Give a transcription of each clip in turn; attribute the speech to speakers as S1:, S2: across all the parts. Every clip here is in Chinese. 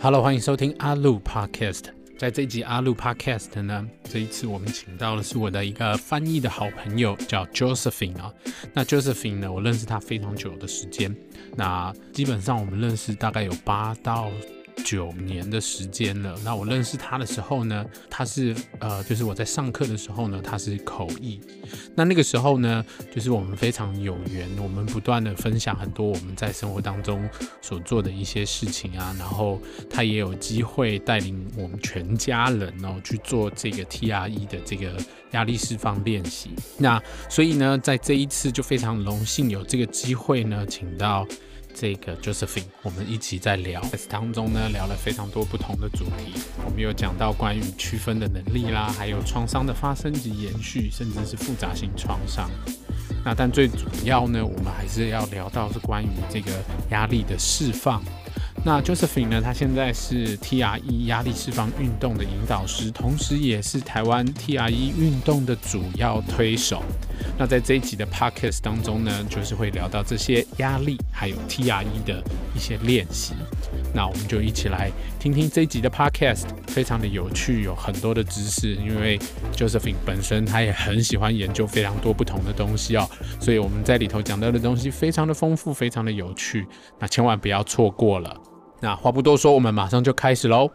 S1: Hello，欢迎收听阿路 Podcast。在这一集阿路 Podcast 呢，这一次我们请到的是我的一个翻译的好朋友，叫 Josephine 啊。那 Josephine 呢，我认识他非常久的时间。那基本上我们认识大概有八到九年的时间了。那我认识他的时候呢，他是呃，就是我在上课的时候呢，他是口译。那那个时候呢，就是我们非常有缘，我们不断的分享很多我们在生活当中所做的一些事情啊。然后他也有机会带领我们全家人哦去做这个 TRE 的这个压力释放练习。那所以呢，在这一次就非常荣幸有这个机会呢，请到。这个 Josephine，我们一起在聊，在当中呢聊了非常多不同的主题。我们有讲到关于区分的能力啦，还有创伤的发生及延续，甚至是复杂性创伤。那但最主要呢，我们还是要聊到是关于这个压力的释放。那 Josephine 呢，她现在是 TRE 压力释放运动的引导师，同时也是台湾 TRE 运动的主要推手。那在这一集的 Podcast 当中呢，就是会聊到这些压力，还有 TRE 的一些练习。那我们就一起来听听这一集的 Podcast，非常的有趣，有很多的知识。因为 Josephine 本身她也很喜欢研究非常多不同的东西哦，所以我们在里头讲到的东西非常的丰富，非常的有趣。那千万不要错过了。那话不多说，我们马上就开始喽。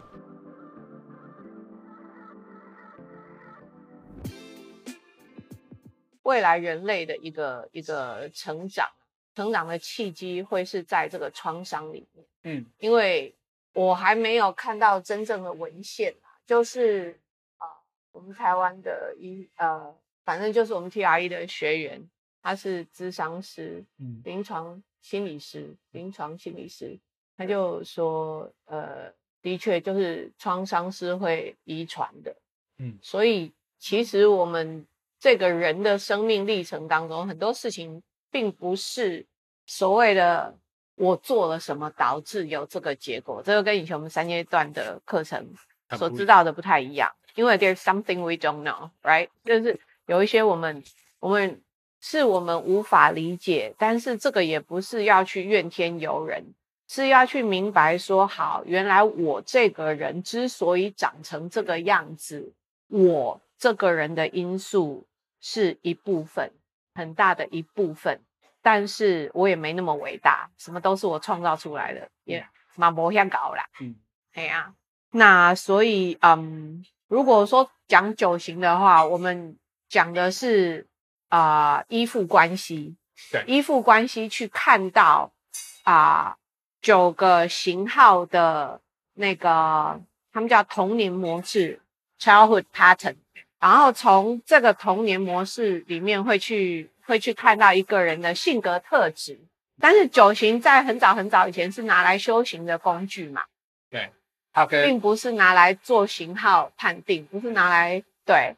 S2: 未来人类的一个一个成长，成长的契机会是在这个创伤里面。嗯，因为我还没有看到真正的文献，就是啊，我们台湾的一呃，反正就是我们 TRE 的学员，他是咨商师，嗯，临床心理师，临床心理师，他就说，呃，的确就是创伤是会遗传的，嗯，所以其实我们。这个人的生命历程当中，很多事情并不是所谓的我做了什么导致有这个结果，这个跟以前我们三阶段的课程所知道的不太一样。因为 there's something we don't know, right？就是有一些我们我们是我们无法理解，但是这个也不是要去怨天尤人，是要去明白说，好，原来我这个人之所以长成这个样子，我这个人的因素。是一部分，很大的一部分，但是我也没那么伟大，什么都是我创造出来的，也蛮不像搞啦。嗯，对啊。那所以，嗯，如果说讲九型的话，我们讲的是啊、呃、依附关系，对，依附关系去看到啊、呃、九个型号的那个，他们叫童年模式 （childhood pattern）。然后从这个童年模式里面会去会去看到一个人的性格特质，但是九型在很早很早以前是拿来修行的工具嘛？对，okay. 并不是拿来做型号判定，不是拿来对，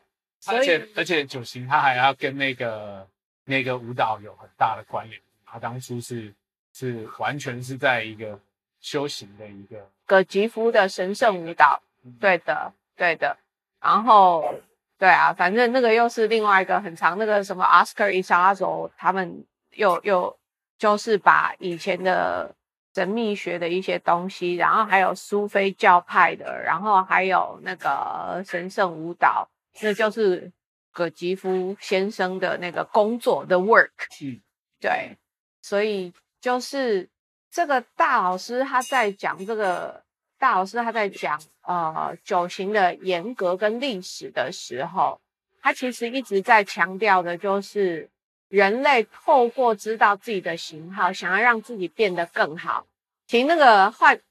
S1: 而且而且九型它还要跟那个那个舞蹈有很大的关联，他当初是是完全是在一个修行的一个
S2: 葛吉夫的神圣舞蹈，对的对的，然后。对啊，反正那个又是另外一个很长，那个什么 Oscar Izazo 他们又又就是把以前的神秘学的一些东西，然后还有苏菲教派的，然后还有那个神圣舞蹈，那就是葛吉夫先生的那个工作的 work。嗯，对，所以就是这个大老师他在讲这个。大老师他在讲呃九型的严格跟历史的时候，他其实一直在强调的就是人类透过知道自己的型号，想要让自己变得更好。其那个换，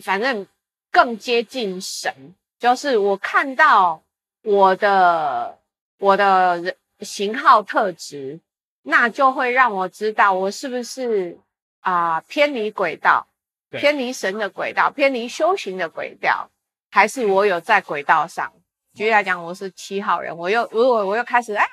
S2: 反正更接近神，就是我看到我的我的人型号特质，那就会让我知道我是不是啊、偏离轨道。偏离神的轨道，偏离修行的轨道，还是我有在轨道上？举例来讲，我是七号人，我又如果我又开始哎，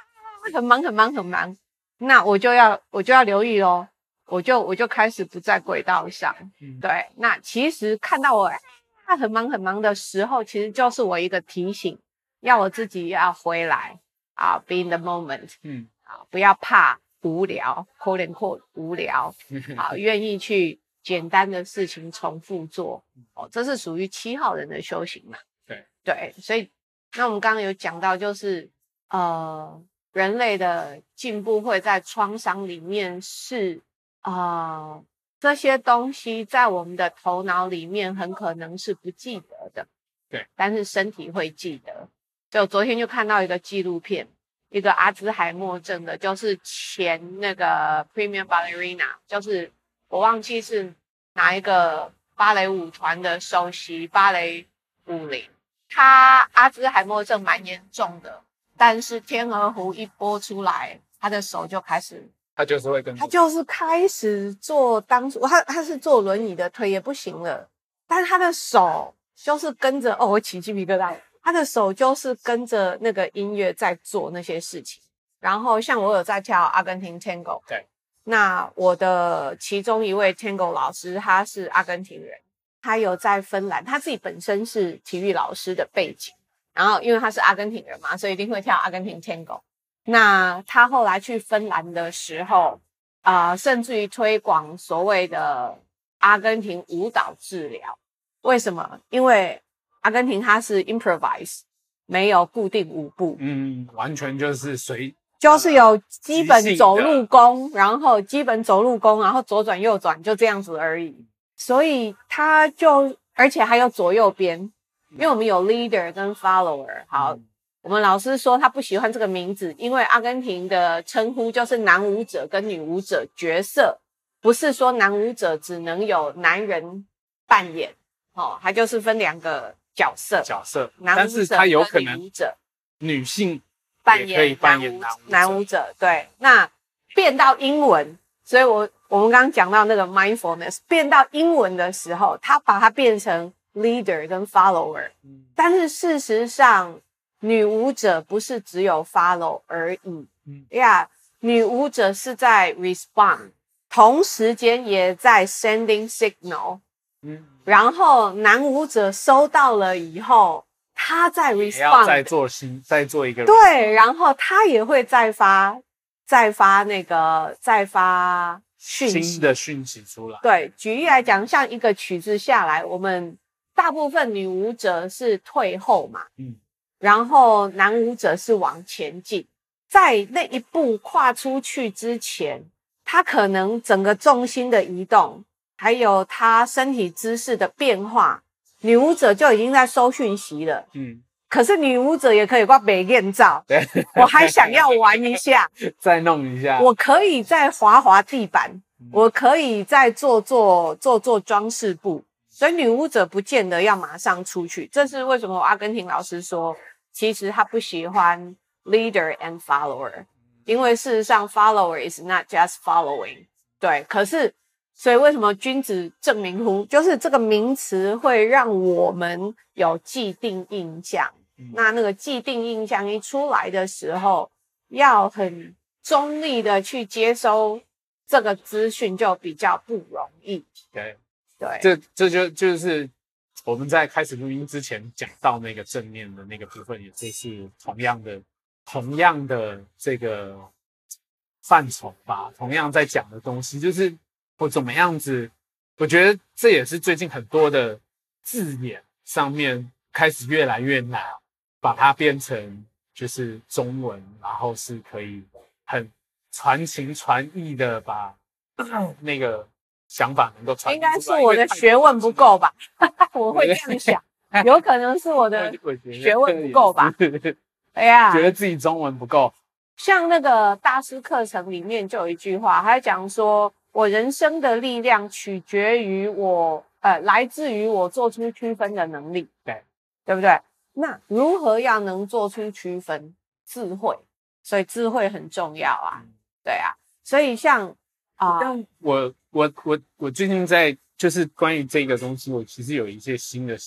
S2: 很忙很忙很忙，那我就要我就要留意喽，我就我就开始不在轨道上。嗯、对，那其实看到我哎很忙很忙的时候，其实就是我一个提醒，要我自己要回来啊，be in the moment，嗯，啊，不要怕无聊，quote unquote 无聊，好，愿意去。简单的事情重复做。哦，这是属于七号人的修行嘛？
S1: 对
S2: 对，所以那我们刚刚有讲到，就是呃，人类的进步会在创伤里面是啊。呃这些东西在我们的头脑里面很可能是不记得的，
S1: 对，
S2: 但是身体会记得。就昨天就看到一个纪录片，一个阿兹海默症的，就是前那个 Premier Ballerina，就是我忘记是哪一个芭蕾舞团的首席芭蕾舞领，他阿兹海默症蛮严重的，但是《天鹅湖》一播出来，他的手就开始。
S1: 他就是会跟，
S2: 他就是开始坐当初他他是坐轮椅的，腿也不行了，但是他的手就是跟着哦，我起鸡皮疙瘩，他的手就是跟着那个音乐在做那些事情。然后像我有在跳阿根廷 Tango，
S1: 对，
S2: 那我的其中一位 Tango 老师他是阿根廷人，他有在芬兰，他自己本身是体育老师的背景，然后因为他是阿根廷人嘛，所以一定会跳阿根廷 Tango。那他后来去芬兰的时候，啊、甚至于推广所谓的阿根廷舞蹈治疗。为什么？因为阿根廷它是 improvise，没有固定舞步，
S1: 嗯，完全就是随，
S2: 就是有基本走路功，然后基本走路功，然后左转右转，就这样子而已。所以他就，而且还有左右边，因为我们有 leader 跟 follower，好。嗯。我们老师说他不喜欢这个名字，因为阿根廷的称呼就是男舞者跟女舞者角色，不是说男舞者只能有男人扮演，哦，他就是分两个角色，
S1: 角色，
S2: 男舞者跟女舞者，
S1: 女性扮演男舞者，
S2: 男舞者，对，那变到英文，所以我我们刚刚讲到那个 mindfulness 变到英文的时候，他把它变成 leader 跟 follower，嗯，但是事实上。女舞者不是只有 follow 而已，嗯。呀，yeah, 女舞者是在 respond，同时间也在 sending signal，嗯，然后男舞者收到了以后，他在 respond，
S1: 再做新，再做一个，
S2: 对，然后他也会再发，再发那个，再发讯息，
S1: 新的讯息出来。
S2: 对，举例来讲，像一个曲子下来，我们大部分女舞者是退后嘛，嗯。然后男舞者是往前进，在那一步跨出去之前，他可能整个重心的移动，还有他身体姿势的变化，女舞者就已经在收讯息了。嗯，可是女舞者也可以挂美艳照，对，我还想要玩一下，
S1: 再弄一下，
S2: 我可以再滑滑地板，嗯、我可以再做做做做装饰布，所以女舞者不见得要马上出去。这是为什么？阿根廷老师说。其实他不喜欢 leader and follower，因为事实上 follower is not just following。对，可是所以为什么君子正名乎？就是这个名词会让我们有既定印象。那那个既定印象一出来的时候，要很中立的去接收这个资讯，就比较不容易。
S1: 对，
S2: 对，
S1: 这这就就是。我们在开始录音之前讲到那个正面的那个部分，也就是同样的、同样的这个范畴吧。同样在讲的东西，就是我怎么样子。我觉得这也是最近很多的字眼上面开始越来越难，把它变成就是中文，然后是可以很传情传意的把 那个。想法能够传，
S2: 应该是我的学问不够吧？我会这样想，有可能是我的 学问不够吧？哎呀，
S1: 觉得自己中文不够。
S2: 像那个大师课程里面就有一句话，他讲说：“我人生的力量取决于我，呃，来自于我做出区分的能力。”对，对不对？那如何要能做出区分？智慧，所以智慧很重要啊。对啊，所以像啊，
S1: 呃、我。我我我最近在就是关于这个东西，我其实有一些新的，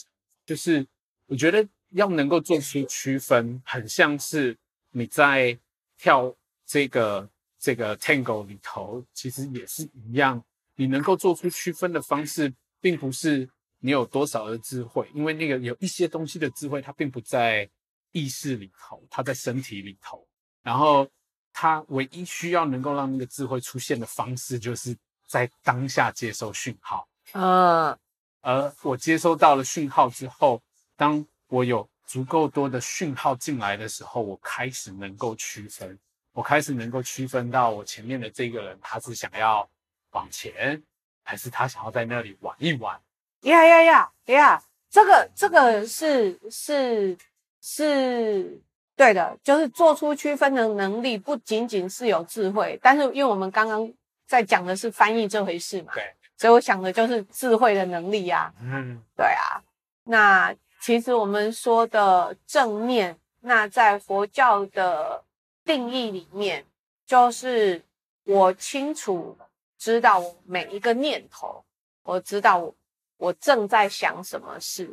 S1: 就是我觉得要能够做出区分，很像是你在跳这个这个 Tango 里头，其实也是一样，你能够做出区分的方式，并不是你有多少的智慧，因为那个有一些东西的智慧，它并不在意识里头，它在身体里头，然后它唯一需要能够让那个智慧出现的方式，就是。在当下接收讯号。嗯，而我接收到了讯号之后，当我有足够多的讯号进来的时候，我开始能够区分，我开始能够区分到我前面的这个人，他是想要往前，还是他想要在那里玩一玩？
S2: 呀呀呀呀！这个这个是是是对的，就是做出区分的能力，不仅仅是有智慧，但是因为我们刚刚在讲的是翻译这回事嘛，对，所以我想的就是智慧的能力呀。嗯，对啊。那其实我们说的正念，那在佛教的定义里面，就是我清楚知道我每一个念头，我知道我。我正在想什么事，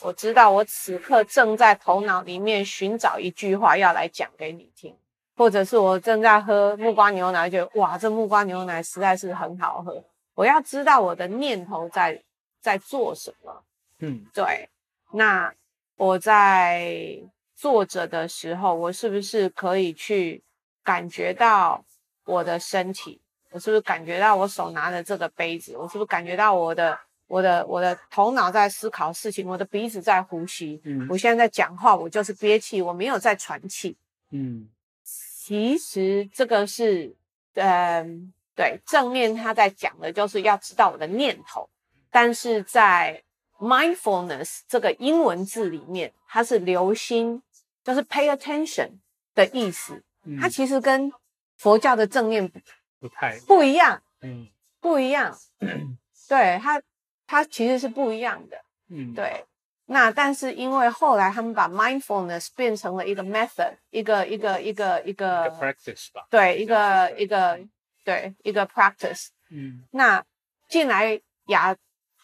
S2: 我知道我此刻正在头脑里面寻找一句话要来讲给你听，或者是我正在喝木瓜牛奶，觉得哇，这木瓜牛奶实在是很好喝。我要知道我的念头在在做什么。嗯，对。那我在坐着的时候，我是不是可以去感觉到我的身体？我是不是感觉到我手拿着这个杯子？我是不是感觉到我的？我的我的头脑在思考事情，我的鼻子在呼吸。嗯，我现在在讲话，我就是憋气，我没有在喘气。嗯，其实这个是，嗯，对，正面他在讲的就是要知道我的念头，但是在 mindfulness 这个英文字里面，它是留心，就是 pay attention 的意思。嗯，它其实跟佛教的正念不，
S1: 不太
S2: 不一样。嗯，不一样。对它。它其实是不一样的，嗯，对。那但是因为后来他们把 mindfulness 变成了一个 method，一个一个一个一个
S1: practice 吧，
S2: 对，一个一个对一个 practice。嗯，那进来亚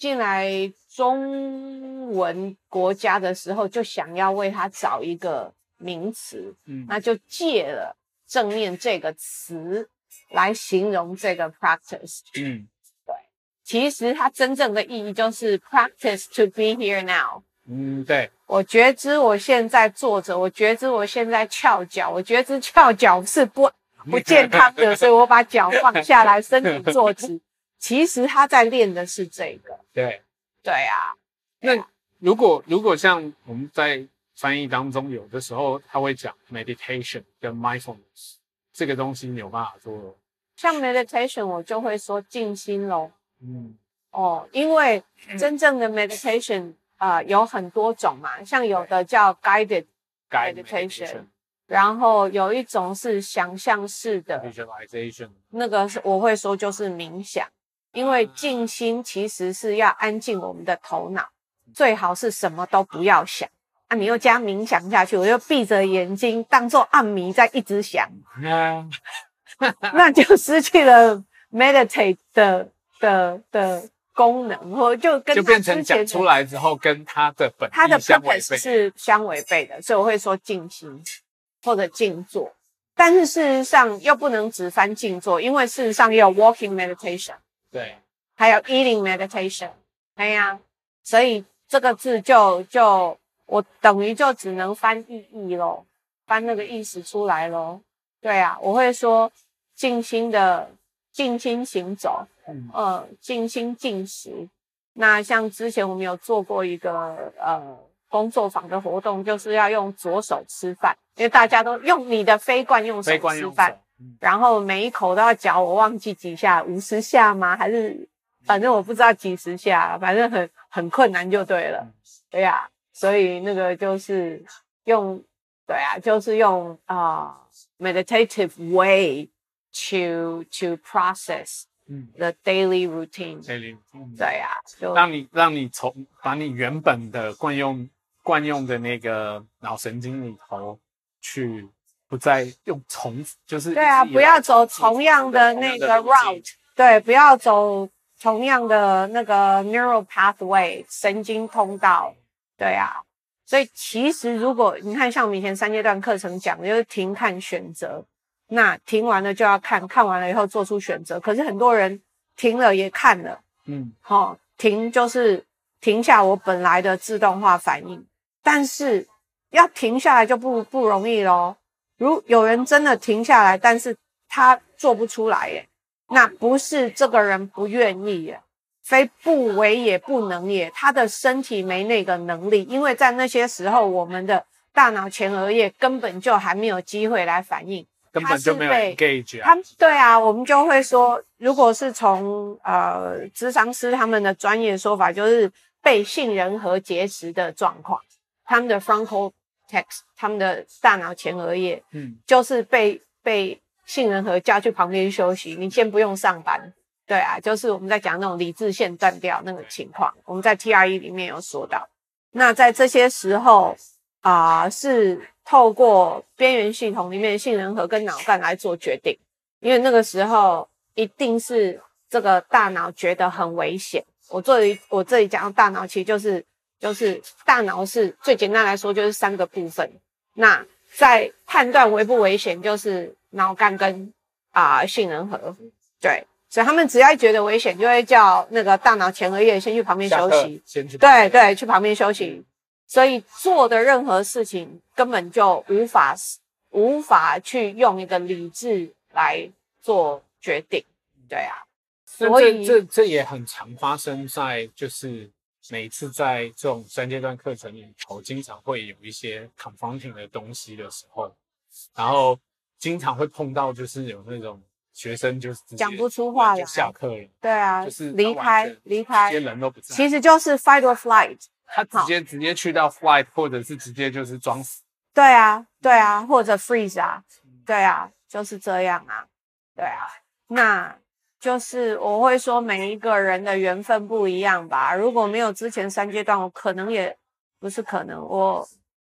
S2: 进来中文国家的时候，就想要为它找一个名词，嗯，那就借了正念这个词来形容这个 practice，嗯。对其实它真正的意义就是 practice to be here now。
S1: 嗯，对。
S2: 我觉知我现在坐着，我觉知我现在翘脚，我觉知翘脚是不 不健康的，所以我把脚放下来，身体坐直。其实他在练的是这个。
S1: 对。
S2: 对啊。
S1: 那如果如果像我们在翻译当中，有的时候他会讲 meditation 跟 mindfulness 这个东西，你有办法做？
S2: 像 meditation，我就会说静心咯。嗯，哦，因为真正的 meditation 啊、呃、有很多种嘛，像有的叫 guided meditation，然后有一种是想象式的 visualization，那个是我会说就是冥想，因为静心其实是要安静我们的头脑，最好是什么都不要想啊，你又加冥想下去，我又闭着眼睛当做暗迷在一直想，那就失去了 meditate 的。的的功能，或就跟
S1: 就变成讲出来之后，跟他的本
S2: 他的 purpose 是相违背的，所以我会说静心或者静坐。但是事实上又不能只翻静坐，因为事实上也有 walking meditation，
S1: 对，
S2: 还有 eating meditation，哎呀，所以这个字就就我等于就只能翻意义咯，翻那个意思出来咯。对啊，我会说静心的静心行走。嗯，呃，静心进食。那像之前我们有做过一个呃工作坊的活动，就是要用左手吃饭，因为大家都用你的飞惯用手吃饭，嗯，然后每一口都要嚼，我忘记几下，五十下吗？还是反正我不知道几十下，反正很很困难就对了，对呀，啊，所以那个就是用，对啊，就是用啊，呃，meditative way to to process。嗯，the daily routine，daily routine，对呀，就
S1: 让你让你从把你原本的惯用惯用的那个脑神经里头去，不再用重复，就是
S2: 对啊，不要走同样的那个 route，对，不要走同样的那个 neural pathway 神经通道，对啊，所以其实如果你看像我们以前三阶段课程讲的，就是停、看、选择。那停完了就要看，看完了以后做出选择。可是很多人停了也看了，嗯，好、哦，停就是停下我本来的自动化反应，但是要停下来就不不容易咯。如有人真的停下来，但是他做不出来耶，那不是这个人不愿意耶，非不为也不能也，他的身体没那个能力，因为在那些时候，我们的大脑前额叶根本就还没有机会来反应，
S1: 根本就没有 engage 啊。
S2: 他对啊，我们就会说，如果是从呃智商师他们的专业说法，就是被杏仁核结石的状况，他们的 frontal cortex，他们的大脑前额叶，嗯，就是被被杏仁核叫去旁边休息，你先不用上班。对啊，就是我们在讲那种理智线断掉那个情况，我们在 TRE 里面有说到。那在这些时候啊、呃，是透过边缘系统里面的杏仁核跟脑干来做决定，因为那个时候一定是这个大脑觉得很危险。我这里我这里讲的大脑其实就是就是大脑是最简单来说就是三个部分。那在判断危不危险，就是脑干跟啊、呃、杏仁核，对。所以他们只要觉得危险，就会叫那个大脑前额叶先去旁边休息。
S1: 先去
S2: 对对，去旁边休息。所以做的任何事情根本就无法无法去用一个理智来做决定。对啊，所以
S1: 这这这也很常发生在就是每次在这种三阶段课程里头，经常会有一些 confronting 的东西的时候，然后经常会碰到就是有那种。学生就是
S2: 讲不出话来，
S1: 下课了。
S2: 对啊，就是离开离开，
S1: 这些人都不在。
S2: 其实就是 fight or flight，
S1: 他直接直接去到 flight，或者是直接就是装死。
S2: 对啊，对啊，或者 freeze 啊，对啊，就是这样啊，对啊。那就是我会说每一个人的缘分不一样吧。如果没有之前三阶段，我可能也不是可能，我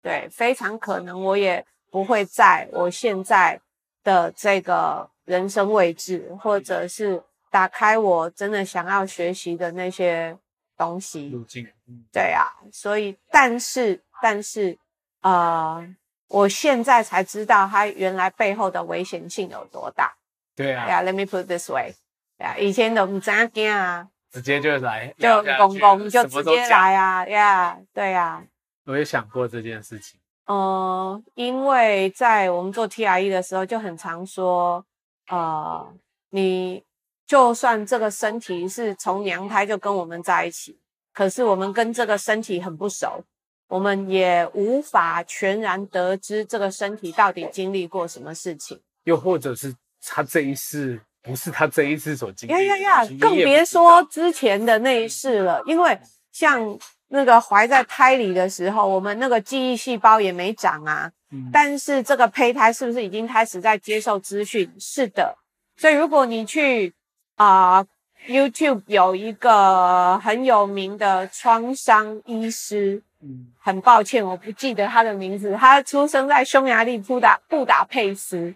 S2: 对非常可能我也不会在我现在的这个。人生位置，或者是打开我真的想要学习的那些东西
S1: 路径，嗯，
S2: 对啊，所以，但是，但是，呃，我现在才知道它原来背后的危险性有多大。
S1: 对啊，
S2: 对啊，Let me put it this way，对啊，以前都不知道啊，
S1: 直接就来，
S2: 就公公就直接来啊，呀，对啊，
S1: 我也想过这件事情。
S2: 嗯，因为在我们做 TRE 的时候，就很常说。呃，你就算这个身体是从娘胎就跟我们在一起，可是我们跟这个身体很不熟，我们也无法全然得知这个身体到底经历过什么事情。
S1: 又或者是他这一世不是他这一次所经历的。
S2: 呀呀呀！更别说之前的那一世了，因为像那个怀在胎里的时候，我们那个记忆细胞也没长啊。但是这个胚胎是不是已经开始在接受资讯？是的，所以如果你去啊、呃、YouTube 有一个很有名的创伤医师，嗯，很抱歉我不记得他的名字，他出生在匈牙利布达布达佩斯，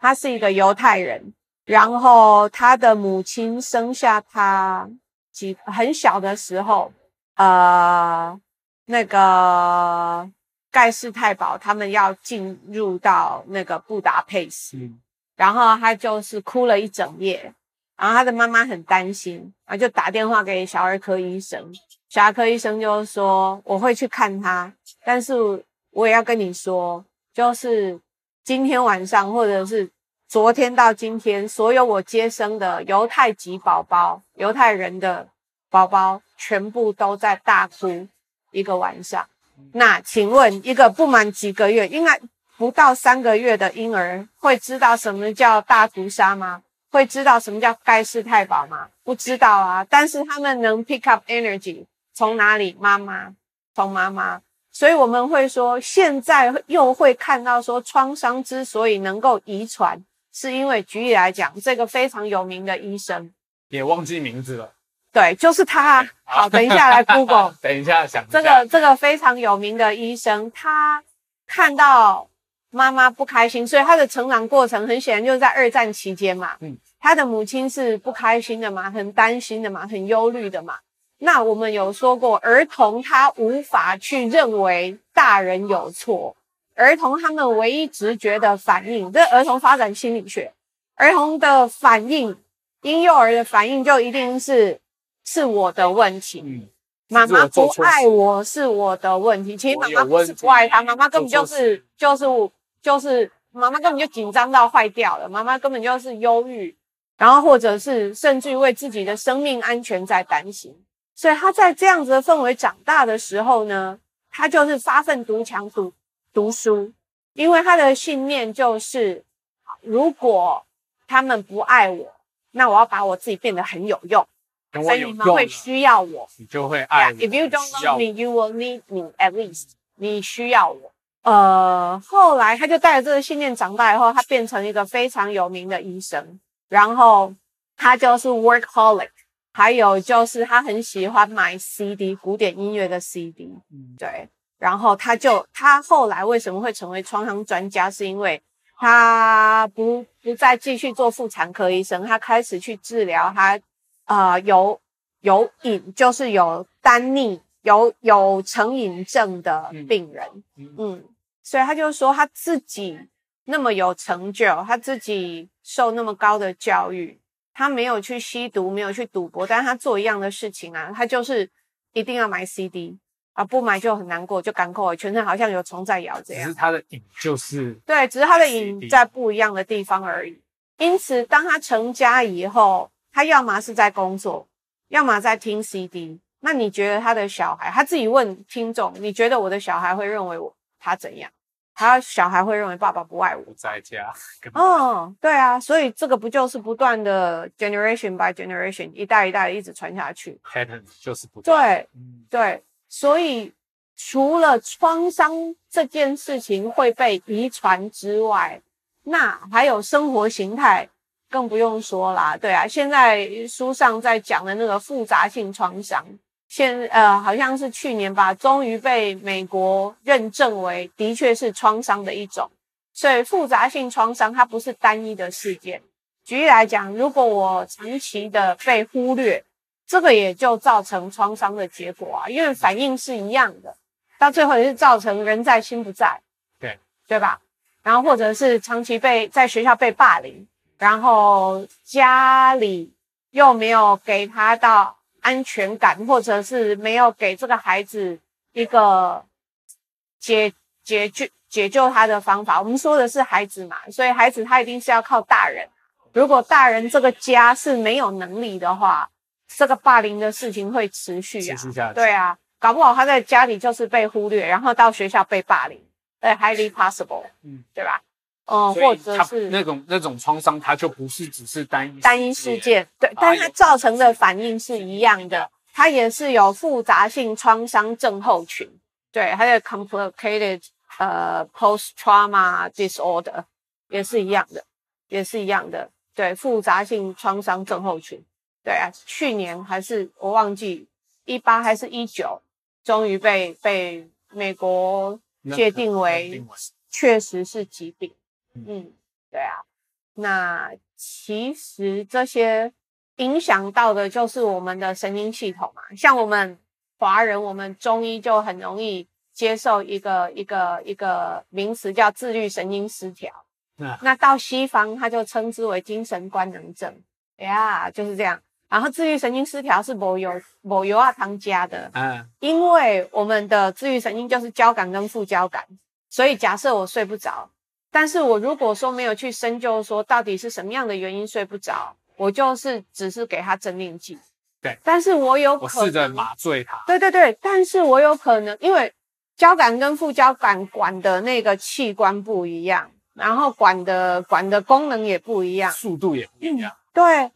S2: 他是一个犹太人，然后他的母亲生下他几很小的时候，呃，那个。盖世太保他们要进入到那个布达佩斯，嗯、然后他就是哭了一整夜，然后他的妈妈很担心，啊，就打电话给小儿科医生，小儿科医生就说我会去看他，但是我也要跟你说，就是今天晚上或者是昨天到今天，所有我接生的犹太籍宝宝、犹太人的宝宝，全部都在大哭一个晚上。那请问，一个不满几个月，应该不到三个月的婴儿，会知道什么叫大屠杀吗？会知道什么叫盖世太保吗？不知道啊。但是他们能 pick up energy，从哪里？妈妈，从妈妈。所以我们会说，现在又会看到说，创伤之所以能够遗传，是因为举例来讲，这个非常有名的医生，
S1: 也忘记名字了。
S2: 对，就是他。好，等一下来 Google。
S1: 等一下想一下。
S2: 这个这个非常有名的医生，他看到妈妈不开心，所以他的成长过程很显然就是在二战期间嘛。嗯。他的母亲是不开心的嘛，很担心的嘛，很忧虑的嘛。那我们有说过，儿童他无法去认为大人有错，儿童他们唯一直觉的反应，这儿童发展心理学，儿童的反应，婴幼儿的反应就一定是。是我的问题，嗯、妈妈不爱我是我的问题。其实妈妈不是不爱他，妈妈根本就是就是就是妈妈根本就紧张到坏掉了，妈妈根本就是忧郁然后或者是甚至于为自己的生命安全在担心。所以他在这样子的氛围长大的时候呢，他就是发奋图强读读书，因为他的信念就是，如果他们不爱我，那我要把我自己变得很有用，有用，所以你们会需要我，
S1: 你就会爱我。
S2: Yeah, if you don't love me, you will need me at least。你需要我。呃，后来他就带着这个信念长大以后，他变成一个非常有名的医生，然后他就是 workaholic。还有就是他很喜欢买 CD，古典音乐的 CD，嗯，对。然后他就他后来为什么会成为创伤专家？是因为他不不再继续做妇产科医生，他开始去治疗他呃有有瘾，就是有单逆有有成瘾症的病人，嗯，嗯，所以他就说他自己那么有成就，他自己受那么高的教育。他没有去吸毒，没有去赌博，但是他做一样的事情啊，他就是一定要买 CD 啊，不买就很难过，就赶快，全身好像有虫在咬这样。
S1: 只是他的瘾就是
S2: 对，只是他的瘾在不一样的地方而已。因此，当他成家以后，他要么是在工作，要么在听 CD。那你觉得他的小孩？他自己问听众：你觉得我的小孩会认为我他怎样？他小孩会认为爸爸不爱我，
S1: 不在家。
S2: 哦，对啊，所以这个不就是不断的 generation by generation 一代一代一直传下去
S1: ？Pattern 就是不断。
S2: 对，嗯，对，所以除了创伤这件事情会被遗传之外，那还有生活形态更不用说啦。对啊，现在书上在讲的那个复杂性创伤。现呃，好像是去年吧，终于被美国认证为的确是创伤的一种。所以复杂性创伤它不是单一的事件。举例来讲，如果我长期的被忽略，这个也就造成创伤的结果啊，因为反应是一样的，到最后也是造成人在心不在，
S1: 对
S2: 对吧？然后或者是长期被在学校被霸凌，然后家里又没有给他到。安全感，或者是没有给这个孩子一个解解决解救他的方法。我们说的是孩子嘛，所以孩子他一定是要靠大人。如果大人这个家是没有能力的话，这个霸凌的事情会持续啊。持续下去。对啊，搞不好他在家里就是被忽略，然后到学校被霸凌，对，highly possible，嗯，对吧？嗯，或者是
S1: 那种那种创伤，它就不是只是单一
S2: 单一事件，对，但它造成的反应是一样的，它也是有复杂性创伤症候群，对，还有 complicated 呃 post trauma disorder 也是一样的，也是一样的，对，复杂性创伤症候群，对啊，去年还是我忘记一八还是一九，终于被被美国界定为确实是疾病。嗯，对啊，那其实这些影响到的就是我们的神经系统嘛。像我们华人，我们中医就很容易接受一个一个一个名词叫自律神经失调。嗯，那到西方，他就称之为精神官能症。哎呀，就是这样。然后自律神经失调是某油某油啊汤加的。嗯，因为我们的自律神经就是交感跟副交感，所以假设我睡不着。但是我如果说没有去深究，说到底是什么样的原因睡不着，我就是只是给他镇定剂。
S1: 对，
S2: 但是我有可能
S1: 我试着麻醉他。
S2: 对对对，但是我有可能因为交感跟副交感管的那个器官不一样，然后管的管的功能也不一样，
S1: 速度也不一样。
S2: 对，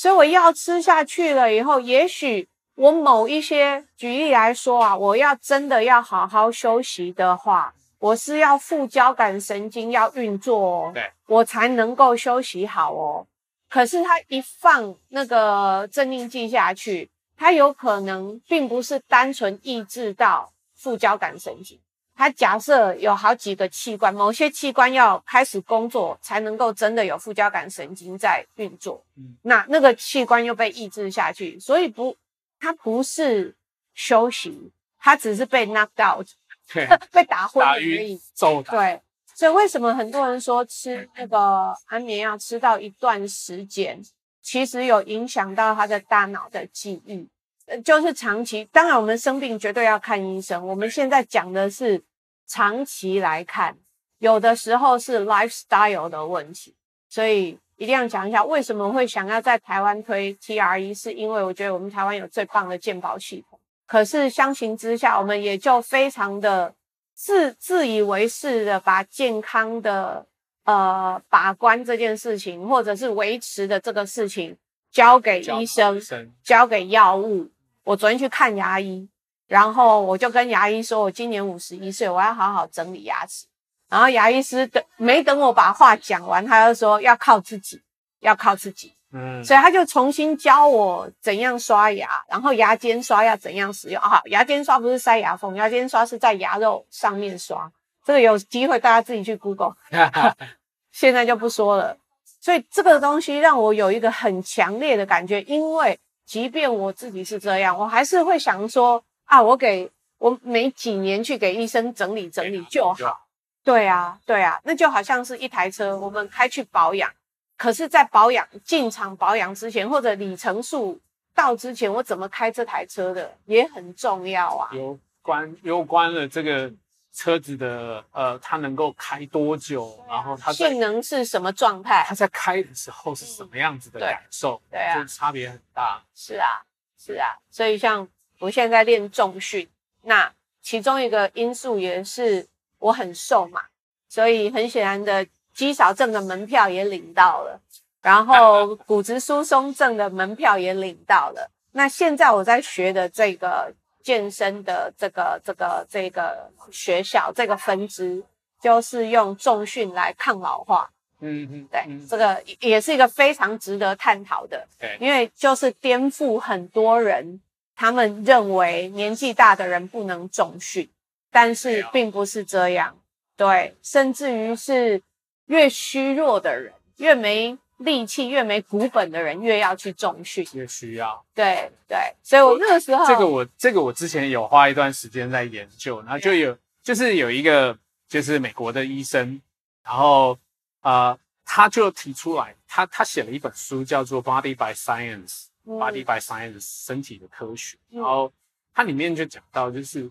S2: 所以我药吃下去了以后，也许我某一些举例来说啊，我要真的要好好休息的话。我是要副交感神经要运作哦，对，我才能够休息好哦。可是他一放那个镇定剂下去，他有可能并不是单纯抑制到副交感神经。他假设有好几个器官，某些器官要开始工作，才能够真的有副交感神经在运作。嗯，那那个器官又被抑制下去，所以不，他不是休息，他只是被 knocked out。对被打昏而已。对，所以为什么很多人说吃那个安眠药吃到一段时间，其实有影响到他的大脑的记忆，呃，就是长期。当然，我们生病绝对要看医生。我们现在讲的是长期来看，有的时候是 lifestyle 的问题，所以一定要讲一下，为什么会想要在台湾推 TRE，是因为我觉得我们台湾有最棒的健保系统。可是相形之下，我们也就非常的自自以为是的把健康的呃把关这件事情，或者是维持的这个事情交给医生，医生交给药物。我昨天去看牙医，然后我就跟牙医说，我今年五十一岁，我要好好整理牙齿。然后牙医师等没等我把话讲完，他就说要靠自己，要靠自己。嗯，所以他就重新教我怎样刷牙，然后牙间刷要怎样使用。啊，牙间刷不是塞牙缝，牙间刷是在牙肉上面刷。这个有机会大家自己去 Google，现在就不说了。所以这个东西让我有一个很强烈的感觉，因为即便我自己是这样，我还是会想说啊，我给我每几年去给医生整理整理就好。对啊，对啊，那就好像是一台车，我们开去保养，可是，在保养进厂保养之前，或者里程数到之前，我怎么开这台车的也很重要啊。
S1: 有关有关了这个车子的呃，它能够开多久，啊、然后它
S2: 性能是什么状态，
S1: 它在开的时候是什么样子的感受，嗯、对，对啊，就差别很大。
S2: 是啊，是啊，所以像我现在在练重训，那其中一个因素也是。我很瘦嘛，所以很显然的，肌少症的门票也领到了，然后 骨质疏松症的门票也领到了。那现在我在学的这个健身的这个这个这个学校这个分支，就是用重训来抗老化。嗯嗯，对，这个也是一个非常值得探讨的，对，因为就是颠覆很多人他们认为年纪大的人不能重训。但是并不是这样，对，甚至于是越虚弱的人，越没力气、越没骨本的人，越要去重训，
S1: 越需要。
S2: 对对，所以我那个时候，
S1: 这个我这个我之前有花一段时间在研究，然后就有就是有一个就是美国的医生，然后呃他就提出来，他他写了一本书叫做《Body by Science》，嗯，Body by Science 身体的科学，然后它里面就讲到就是。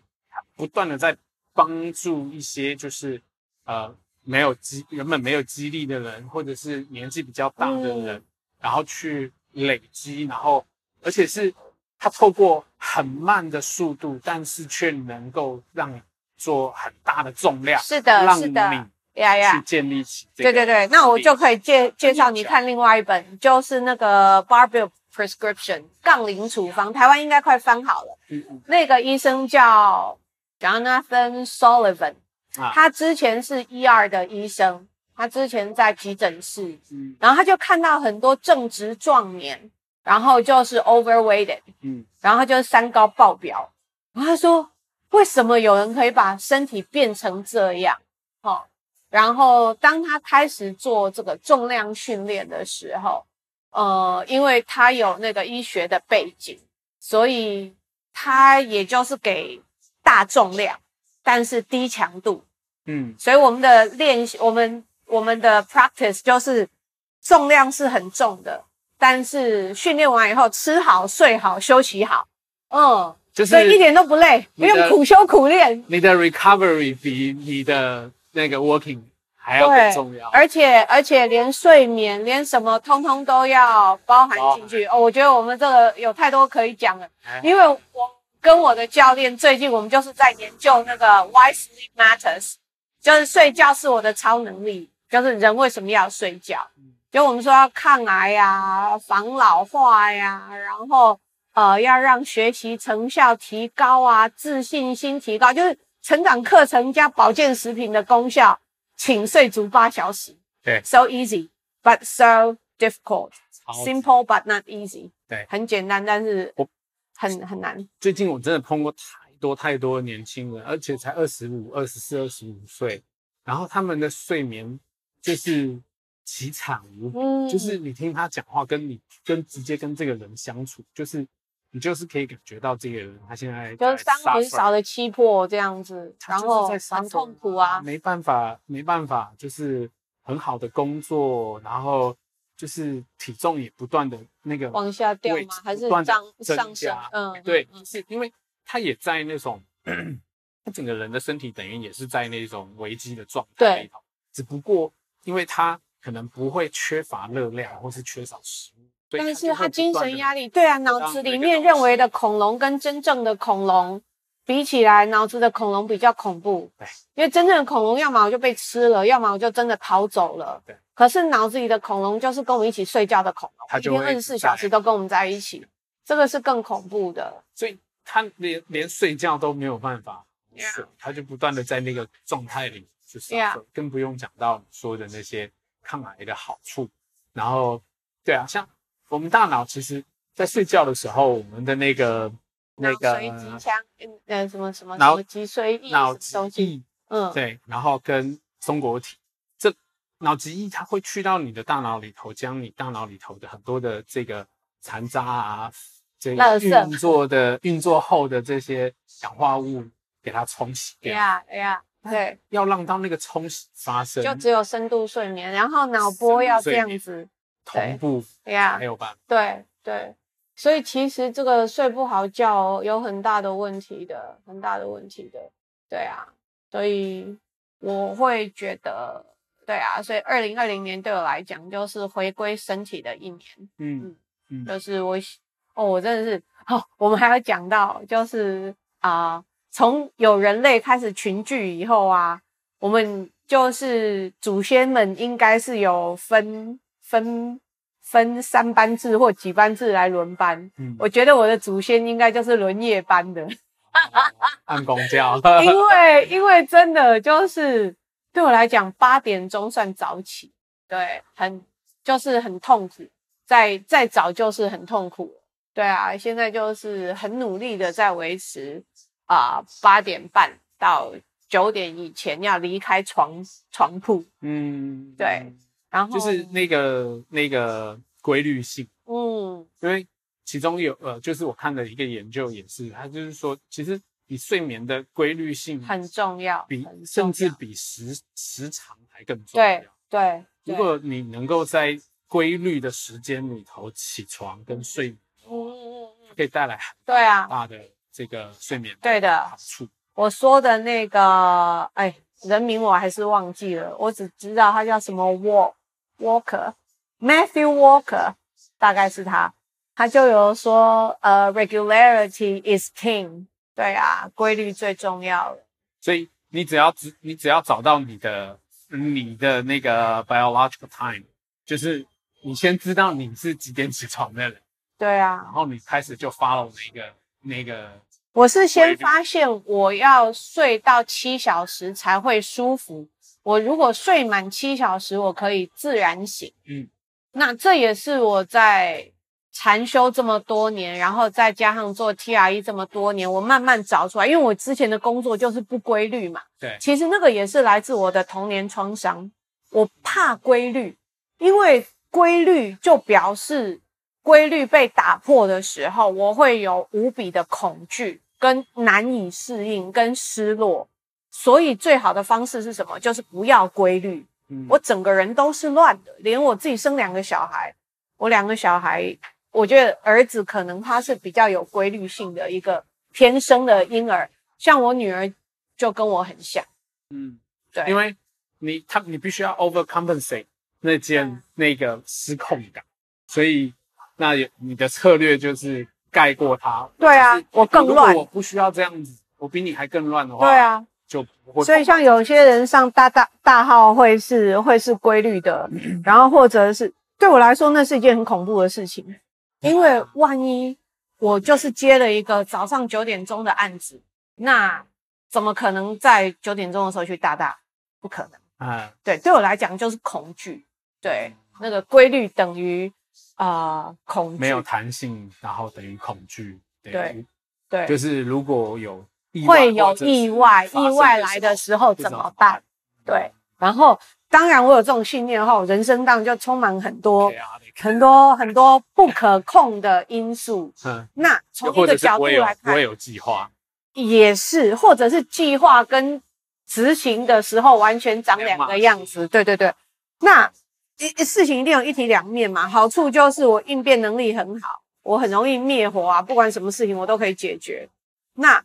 S1: 不断的在帮助一些就是呃没有肌原本没有肌力的人，或者是年纪比较大的人，嗯、然后去累积，然后而且是他透过很慢的速度，但是却能够让你做很大的重量，
S2: 是的，是的，呀呀，
S1: 去建立起这
S2: 个。对对对，那我就可以介介绍你看另外一本，就是那个 Barbell Prescription 杠铃处方，台湾应该快翻好了。嗯嗯，那个医生叫。Jonathan Sullivan，啊，他之前是 ER 的医生，他之前在急诊室，嗯，然后他就看到很多正值壮年，然后就是 overweighted，嗯，然后就是三高爆表，然后他说，为什么有人可以把身体变成这样？哦，然后当他开始做这个重量训练的时候，呃，因为他有那个医学的背景，所以他也就是给。大重量，但是低强度，嗯，所以我们的练习，我们我们的 practice 就是重量是很重的，但是训练完以后吃好、睡好、休息好，嗯，就是所以一点都不累，不用苦修苦练。
S1: 你的 recovery 比你的那个 working 还要更重要，
S2: 而且而且连睡眠连什么通通都要包含进去哦，哦。我觉得我们这个有太多可以讲了，哎、因为我。跟我的教练最近，我们就是在研究那个 Why Sleep Matters，就是睡觉是我的超能力，就是人为什么要睡觉？就我们说要抗癌呀、防老化呀，然后呃要让学习成效提高啊，自信心提高，就是成长课程加保健食品的功效，请睡足八小时。对，So easy but so difficult，simple but not easy。对，很简单，但是。很很难。
S1: 最近我真的碰过太多太多年轻人，而且才二十五、二十四、二十五岁，然后他们的睡眠就是凄惨无比。嗯，就是你听他讲话，跟你跟直接跟这个人相处，就是你就是可以感觉到这个人他现在
S2: 就是伤很少的气魄这样子，然后很痛苦啊，
S1: 没办法没办法，就是很好的工作，然后。就是体重也不断的那个
S2: 往下掉吗？还是上上升？嗯，
S1: 对，是因为他也在那种，他整个人的身体等于也是在那种危机的状态里头。对，只不过因为他可能不会缺乏热量或是缺少食物，
S2: 但是他精神压力，对啊，脑子里面认为的恐龙跟真正的恐龙比起来，脑子的恐龙比较恐怖。对，因为真正的恐龙要么我就被吃了，要么我就真的逃走了。对，可是脑子里的恐龙就是跟我们一起睡觉的恐龙，一天二十四小时都跟我们在一起，这个是更恐怖的。
S1: 所以他连连睡觉都没有办法睡，他就不断的在那个状态里。就是，更不用讲到说的那些抗癌的好处。然后，对啊，像我们大脑其实，在睡觉的时候，我们的那个那个
S2: 脑髓腔，呃，什么什么脑脊髓液，
S1: 脑脊液，嗯，对，然后跟松果体，这脑脊液它会去到你的大脑里头，将你大脑里头的很多的这个残渣啊，这个运作的运作后的这些氧化物给它冲洗掉。
S2: 呀呀。对，
S1: 要让到那个冲洗发生，
S2: 就只有深度睡眠，然后脑波要这样子
S1: 同步，对呀，没有办法。
S2: 对对，所以其实这个睡不好觉有很大的问题的，很大的问题的。对啊，所以我会觉得，对啊，所以二零二零年对我来讲就是回归身体的一年。嗯嗯，就是我哦，我真的是哦，我们还要讲到就是啊。呃从有人类开始群聚以后啊，我们就是祖先们应该是有分分分三班制或几班制来轮班。嗯，我觉得我的祖先应该就是轮夜班的，
S1: 按公交。
S2: 因为因为真的就是对我来讲，八点钟算早起，对，很就是很痛苦，再再早就是很痛苦。对啊，现在就是很努力的在维持。啊，八点半到九点以前要离开床床铺。嗯，对，然后
S1: 就是那个那个规律性。嗯，因为其中有呃，就是我看的一个研究也是，它就是说，其实比睡眠的规律性
S2: 很重要，
S1: 比甚至比时时长还更重要。
S2: 对对，
S1: 如果你能够在规律的时间里头起床跟睡眠，嗯嗯嗯，可以带来
S2: 对啊
S1: 大的。这个睡眠
S2: 对的好处，我说的那个，哎，人名我还是忘记了，我只知道他叫什么 Walk Walker，Matthew Walker，大概是他，他就有说，呃，regularity is king，对啊，规律最重要。
S1: 所以你只要只你只要找到你的你的那个 biological time，就是你先知道你是几点起床的人，
S2: 对啊，
S1: 然后你开始就 follow 那个那个。
S2: 我是先发现我要睡到七小时才会舒服。我如果睡满七小时，我可以自然醒。嗯，那这也是我在禅修这么多年，然后再加上做 TRE 这么多年，我慢慢找出来。因为我之前的工作就是不规律嘛。对，其实那个也是来自我的童年创伤。我怕规律，因为规律就表示。规律被打破的时候，我会有无比的恐惧、跟难以适应、跟失落。所以最好的方式是什么？就是不要规律。嗯，我整个人都是乱的，连我自己生两个小孩，我两个小孩，我觉得儿子可能他是比较有规律性的一个天生的婴儿，像我女儿就跟我很像。嗯，对，
S1: 因为你他你必须要 overcompensate 那件、嗯、那个失控感，所以。那你的策略就是盖过他。
S2: 对啊，我更乱。
S1: 我不需要这样子，我比你还更乱的话。
S2: 对啊，
S1: 就不会。
S2: 所以像有些人上大大大号会是会是规律的，然后或者是对我来说那是一件很恐怖的事情，因为万一我就是接了一个早上九点钟的案子，那怎么可能在九点钟的时候去大大？不可能。啊，对，对我来讲就是恐惧。对，那个规律等于。啊、呃，恐惧
S1: 没有弹性，然后等于恐惧。
S2: 对，对，
S1: 就是如果有
S2: 会有意外，意外来的时候怎么办？对，然后当然我有这种信念后，人生当中就充满很多、很多、很多不可控的因素。嗯，那从一个角度来看，
S1: 我有计划，
S2: 也是，或者是计划跟执行的时候完全长两个样子。对对对，那。一事情一定有一体两面嘛，好处就是我应变能力很好，我很容易灭火啊，不管什么事情我都可以解决。那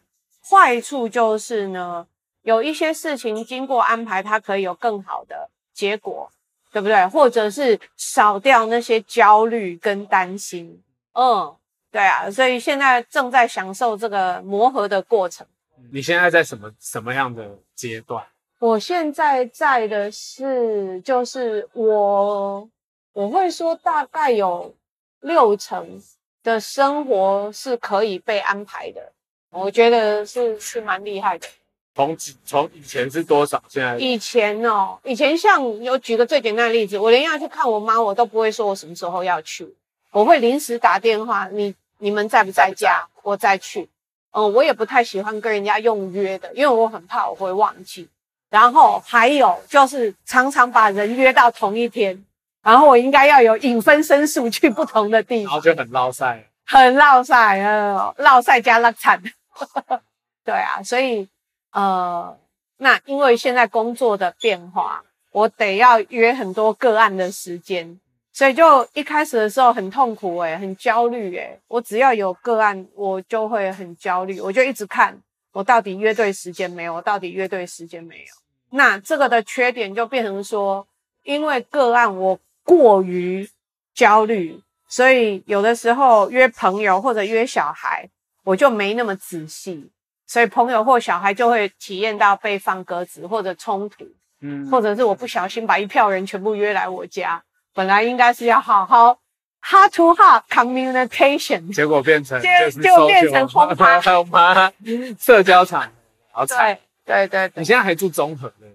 S2: 坏处就是呢，有一些事情经过安排，它可以有更好的结果，对不对？或者是少掉那些焦虑跟担心。嗯，对啊，所以现在正在享受这个磨合的过程。
S1: 你现在在什么什么样的阶段？
S2: 我现在在的是，就是我我会说大概有六成的生活是可以被安排的，我觉得是是蛮厉害的。
S1: 从从以前是多少？现在
S2: 以前哦，以前像有举个最简单的例子，我连要去看我妈，我都不会说我什么时候要去，我会临时打电话，你你们在不在家？我再去。嗯，我也不太喜欢跟人家用约的，因为我很怕我会忘记。然后还有就是常常把人约到同一天，然后我应该要有影分身术去不同的地方，
S1: 然后就很落赛，
S2: 很落赛，呃，落赛加落惨。对啊，所以。呃，那因为现在工作的变化，我得要约很多个案的时间，所以就一开始的时候很痛苦诶，很焦虑诶。我只要有个案，我就会很焦虑，我就一直看我到底约对时间没有，我到底约对时间没有。那这个的缺点就变成说，因为个案我过于焦虑，所以有的时候约朋友或者约小孩，我就没那么仔细。所以朋友或小孩就会体验到被放鸽子或者冲突，嗯，或者是我不小心把一票人全部约来我家，本来应该是要好好 heart to heart communication，
S1: 结果变成
S2: 就就变成轰趴轰趴
S1: 社交场，好惨，
S2: 对对对，
S1: 你现在还住综合的，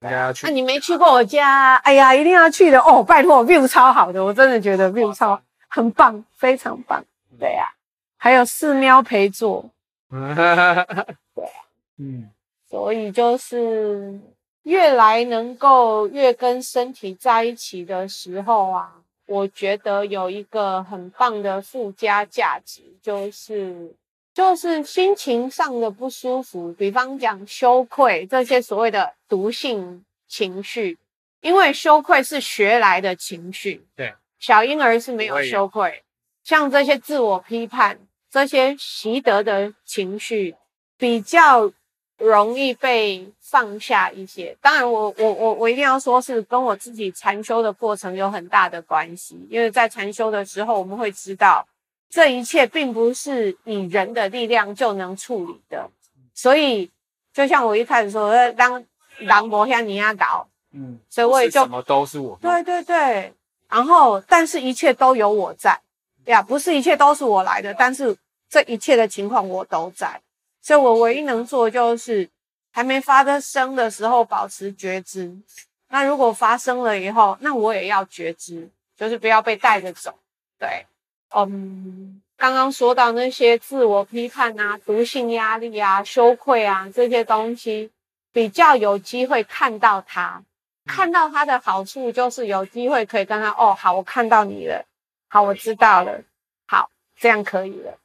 S1: 应该要去。
S2: 那你没去过我家？哎呀，一定要去的哦！拜托，view 超好的，我真的觉得 view 超很棒，非常棒。对呀，还有寺庙陪坐。对，嗯，所以就是越来能够越跟身体在一起的时候啊，我觉得有一个很棒的附加价值，就是就是心情上的不舒服，比方讲羞愧这些所谓的毒性情绪，因为羞愧是学来的情绪，
S1: 对，
S2: 小婴儿是没有羞愧，像这些自我批判。这些习得的情绪比较容易被放下一些。当然我，我我我我一定要说是跟我自己禅修的过程有很大的关系。因为在禅修的时候，我们会知道这一切并不是以人的力量就能处理的。所以，就像我一开始说，当狼博像尼亚搞，嗯，所以我也就
S1: 什么都是我。
S2: 对对对。然后，但是一切都有我在呀，不是一切都是我来的，但是。这一切的情况我都在，所以我唯一能做就是还没发生的时候保持觉知。那如果发生了以后，那我也要觉知，就是不要被带着走。对，嗯，刚刚说到那些自我批判啊、毒性压力啊、羞愧啊这些东西，比较有机会看到它。看到它的好处就是有机会可以跟他哦，好，我看到你了，好，我知道了，好，这样可以了。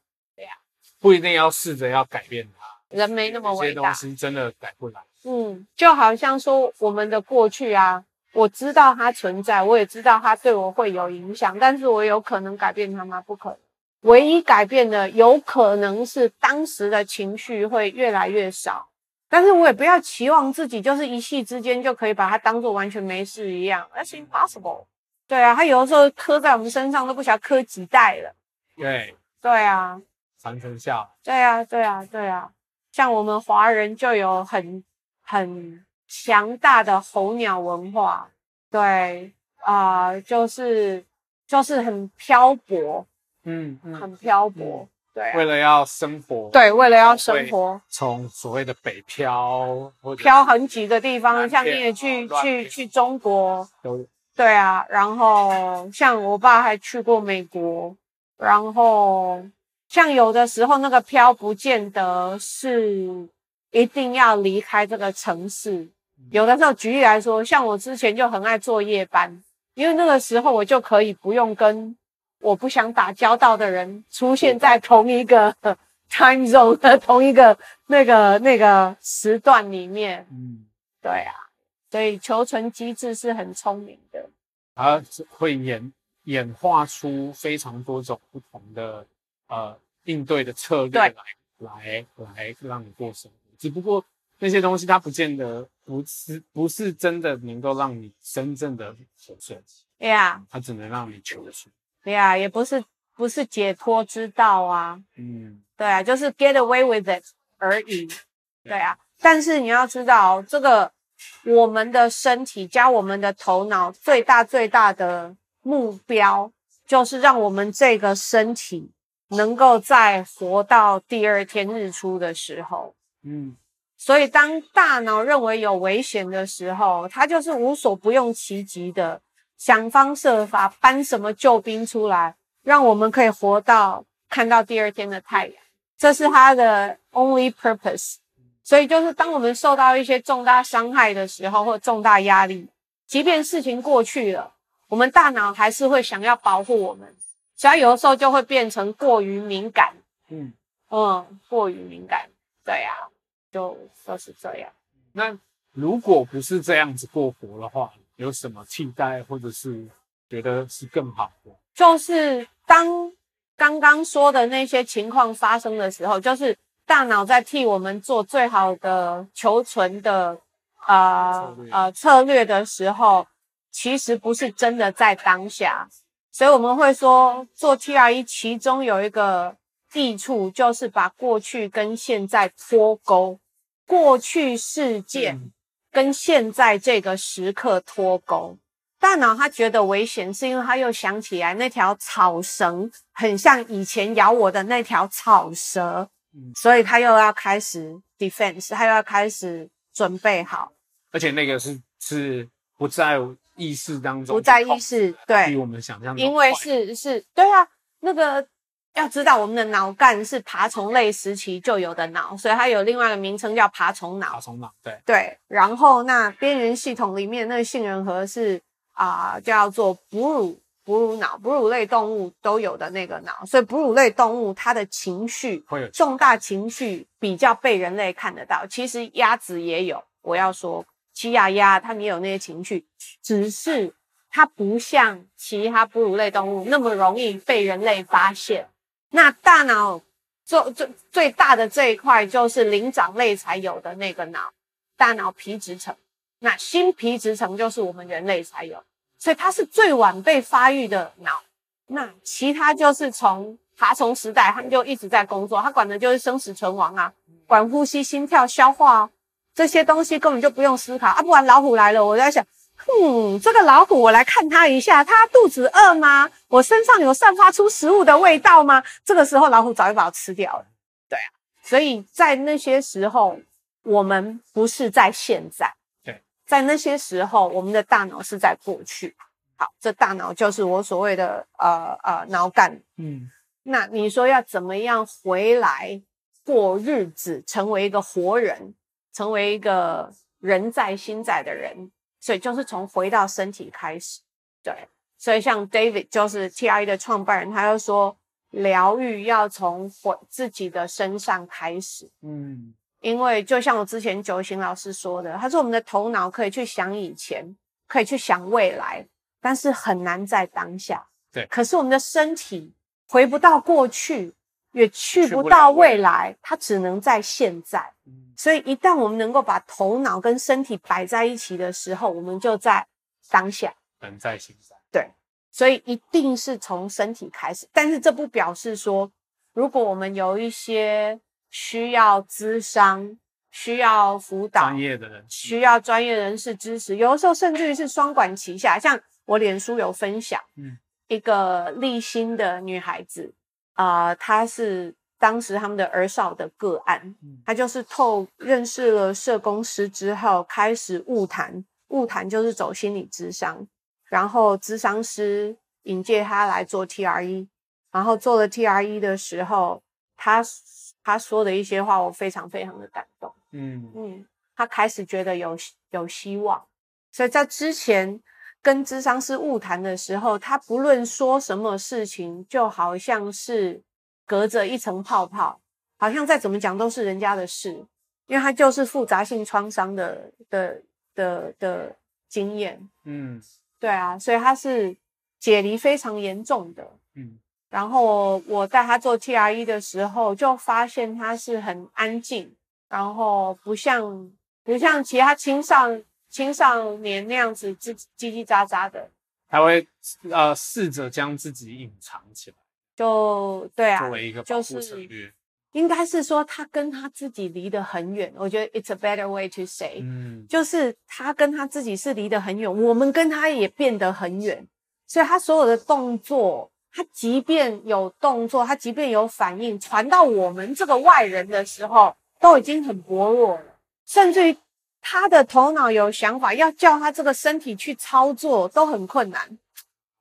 S1: 不一定要试着要改变它，
S2: 人没那么伟大，
S1: 这些东西真的改不来。
S2: 嗯，就好像说我们的过去啊，我知道它存在，我也知道它对我会有影响，但是我有可能改变它吗？不可能。唯一改变的，有可能是当时的情绪会越来越少，但是我也不要期望自己就是一夕之间就可以把它当做完全没事一样，That's impossible。对啊，它有的时候刻在我们身上都不晓得刻几代了。
S1: 对，
S2: 对啊。
S1: 传承下，
S2: 对啊，对啊，对啊，像我们华人就有很很强大的候鸟文化，对啊、呃，就是就是很漂泊，嗯，嗯很漂泊，嗯、对、啊，
S1: 为了要生活，
S2: 对，为了要生活，
S1: 从所谓的北漂，或者
S2: 漂很几个地方，像你也去去去中国，对啊，然后像我爸还去过美国，然后。像有的时候那个飘不见得是一定要离开这个城市，有的时候举例来说，像我之前就很爱做夜班，因为那个时候我就可以不用跟我不想打交道的人出现在同一个 time zone 的同一个那个那个时段里面。嗯，对啊，所以求存机制是很聪明的，
S1: 它会演演化出非常多种不同的。呃，应对的策略来来来让你过生活，只不过那些东西它不见得不是不是真的能够让你真正的求生。
S2: 对呀，
S1: 它只能让你求生。
S2: 对呀，也不是不是解脱之道啊。嗯，对啊，就是 get away with it 而已。对啊，但是你要知道，这个我们的身体加我们的头脑，最大最大的目标就是让我们这个身体能够再活到第二天日出的时候。嗯。所以，当大脑认为有危险的时候，它就是无所不用其极的想方设法搬什么救兵出来，让我们可以活到看到第二天的太阳。这是它的 only purpose。所以，就是当我们受到一些重大伤害的时候，或重大压力，即便事情过去了，我们大脑还是会想要保护我们，所以有的时候就会变成过于敏感。嗯嗯，过于敏感，对呀、啊。就都是这样。
S1: 那如果不是这样子过活的话，有什么替代，或者是觉得是更好的？
S2: 就是当刚刚说的那些情况发生的时候，就是大脑在替我们做最好的求存的呃呃策略的时候，其实不是真的在当下。所以我们会说，做 TRE 其中有一个。益处就是把过去跟现在脱钩，过去事件跟现在这个时刻脱钩。大脑他觉得危险，是因为他又想起来那条草绳很像以前咬我的那条草蛇，所以他又要开始 defense，他又要开始准备好。
S1: 而且那个是是不在意识当中，
S2: 不在意识，对，
S1: 比我们想象，
S2: 因为是是，对啊，那个。要知道，我们的脑干是爬虫类时期就有的脑，所以它有另外一个名称叫爬虫脑。
S1: 爬虫脑，对
S2: 对。然后，那边缘系统里面那个杏仁核是啊、呃，叫做哺乳哺乳脑，哺乳类动物都有的那个脑。所以，哺乳类动物它的情绪会有重大情绪比较被人类看得到。其实鸭子也有，我要说，鸡鸭鸭它也有那些情绪，只是它不像其他哺乳类动物那么容易被人类发现。那大脑最最最大的这一块就是灵长类才有的那个脑，大脑皮质层。那新皮质层就是我们人类才有，所以它是最晚被发育的脑。那其他就是从爬虫时代，他们就一直在工作，他管的就是生死存亡啊，管呼吸、心跳、消化，这些东西根本就不用思考啊。不然老虎来了，我在想。嗯，这个老虎，我来看它一下，它肚子饿吗？我身上有散发出食物的味道吗？这个时候，老虎早就把我吃掉了。对啊，所以在那些时候，我们不是在现在。对，在那些时候，我们的大脑是在过去。好，这大脑就是我所谓的呃呃脑干。嗯，那你说要怎么样回来过日子，成为一个活人，成为一个人在心在的人？所以就是从回到身体开始，对。所以像 David 就是 TRE 的创办人，他就说疗愈要从回自己的身上开始。嗯，因为就像我之前九行老师说的，他说我们的头脑可以去想以前，可以去想未来，但是很难在当下。对。可是我们的身体回不到过去，也去不到未来，它只能在现在。所以，一旦我们能够把头脑跟身体摆在一起的时候，我们就在当下，
S1: 人在心在。
S2: 对，所以一定是从身体开始。但是，这不表示说，如果我们有一些需要咨商、需要辅导、
S1: 专业的人，
S2: 需要专业人士支持，有的时候甚至于是双管齐下。像我脸书有分享，嗯，一个立新的女孩子，啊、呃，她是。当时他们的儿少的个案，他就是透认识了社工师之后，开始误谈，误谈就是走心理咨商，然后咨商师引介他来做 TRE，然后做了 TRE 的时候，他他说的一些话，我非常非常的感动，嗯。嗯，他开始觉得有有希望，所以在之前跟咨商师晤谈的时候，他不论说什么事情，就好像是。隔着一层泡泡，好像再怎么讲都是人家的事，因为他就是复杂性创伤的的的的经验，嗯，对啊，所以他是解离非常严重的，嗯，然后我带他做 TRE 的时候，就发现他是很安静，然后不像不像其他青少青少年那样子叽叽喳喳的，
S1: 他会呃试着将自己隐藏起来，
S2: 就对啊，
S1: 作为一个保护策略。
S2: 就是应该是说他跟他自己离得很远，我觉得 it's a better way to say，嗯，就是他跟他自己是离得很远，我们跟他也变得很远，所以他所有的动作，他即便有动作，他即便有反应，传到我们这个外人的时候，都已经很薄弱了，甚至于他的头脑有想法，要叫他这个身体去操作都很困难，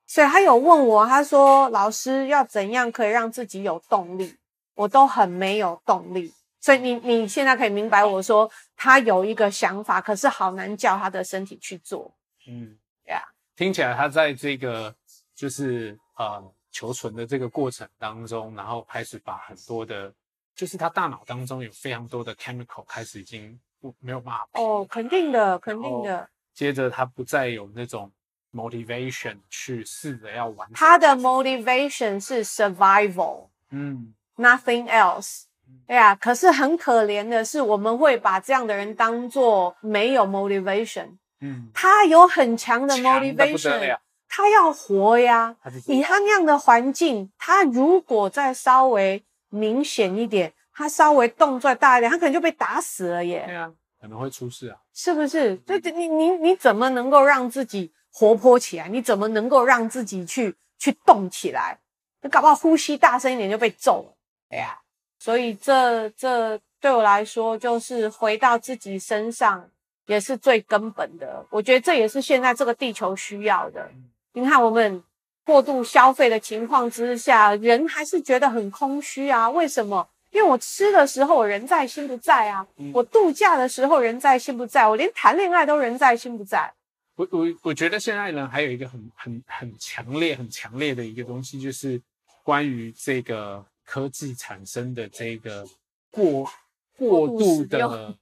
S2: 所以他有问我，他说老师要怎样可以让自己有动力？我都很没有动力，所以你你现在可以明白我说他有一个想法，可是好难叫他的身体去做。嗯，对啊，
S1: 听起来他在这个就是呃求存的这个过程当中，然后开始把很多的，就是他大脑当中有非常多的 chemical 开始已经不没有办法。
S2: 哦，肯定的，肯定的。
S1: 接着他不再有那种 motivation 去试着要完成。
S2: 他的 motivation 是 survival。嗯。Nothing else，对呀。可是很可怜的是，我们会把这样的人当做没有 motivation。嗯，他有很强的 motivation，他要活呀。以他那样的环境，他如果再稍微明显一点，他稍微动作大一点，他可能就被打死了耶。
S1: 对啊，可能会出事啊。
S2: 是不是？就你你你怎么能够让自己活泼起来？你怎么能够让自己去去动起来？你搞不好呼吸大声一点就被揍了。对呀，所以这这对我来说，就是回到自己身上，也是最根本的。我觉得这也是现在这个地球需要的。你看，我们过度消费的情况之下，人还是觉得很空虚啊。为什么？因为我吃的时候我人在心不在啊，我度假的时候人在心不在，我连谈恋爱都人在心不在。
S1: 我我我觉得现在人还有一个很很很强烈、很强烈的一个东西，就是关于这个。科技产生的这个过过度的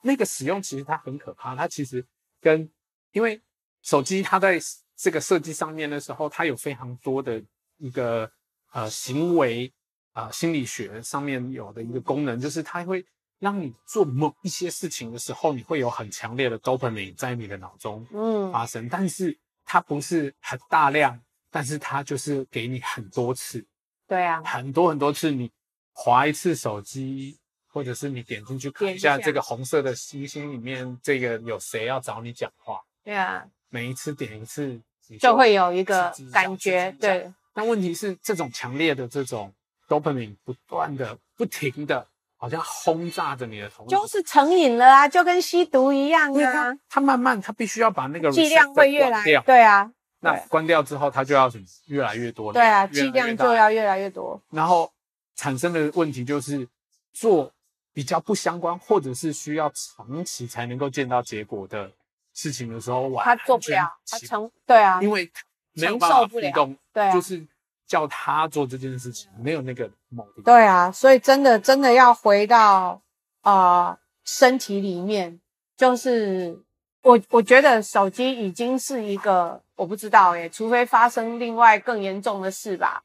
S1: 那个使用，其实它很可怕。它其实跟因为手机它在这个设计上面的时候，它有非常多的一个呃行为啊、呃、心理学上面有的一个功能，就是它会让你做某一些事情的时候，你会有很强烈的 dopamine 在你的脑中嗯发生，但是它不是很大量，但是它就是给你很多次。
S2: 对啊，
S1: 很多很多次，你划一次手机，或者是你点进去看一下这个红色的星星里面，这个有谁要找你讲话？
S2: 对啊，
S1: 每一次点一次，
S2: 就，就会有一个感觉。对，
S1: 但问题是，这种强烈的这种 dopamine 不断的、不停的，好像轰炸着你的头脑，
S2: 就是成瘾了啊，就跟吸毒一样啊。它，
S1: 它慢慢，它必须要把那个
S2: 剂量会越来，对啊。
S1: 那关掉之后，它就要什么越来越多了。
S2: 对啊，剂量就要越来越多。
S1: 然后产生的问题就是，做比较不相关，或者是需要长期才能够见到结果的事情的时候，
S2: 他做不了，他承对啊，
S1: 因为没有办法互动，对，就是叫他做这件事情，没有那个目的。
S2: 对啊，所以真的真的要回到啊、身体里面，就是我我觉得手机已经是一个。我不知道耶，除非发生另外更严重的事吧，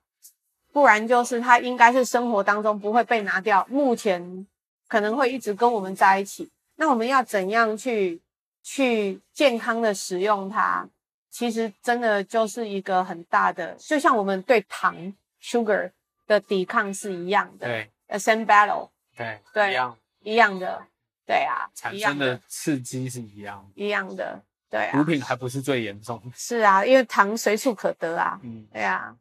S2: 不然就是它应该是生活当中不会被拿掉，目前可能会一直跟我们在一起。那我们要怎样去去健康的使用它？其实真的就是一个很大的，就像我们对糖 sugar 的抵抗是一样的，
S1: 对
S2: ，the same battle，
S1: 对
S2: 对，
S1: 一样
S2: 一样的，对啊，
S1: 产生的刺激是一样
S2: 一样的。对啊，
S1: 毒品还不是最严重。
S2: 是啊，因为糖随处可得啊。嗯，对啊。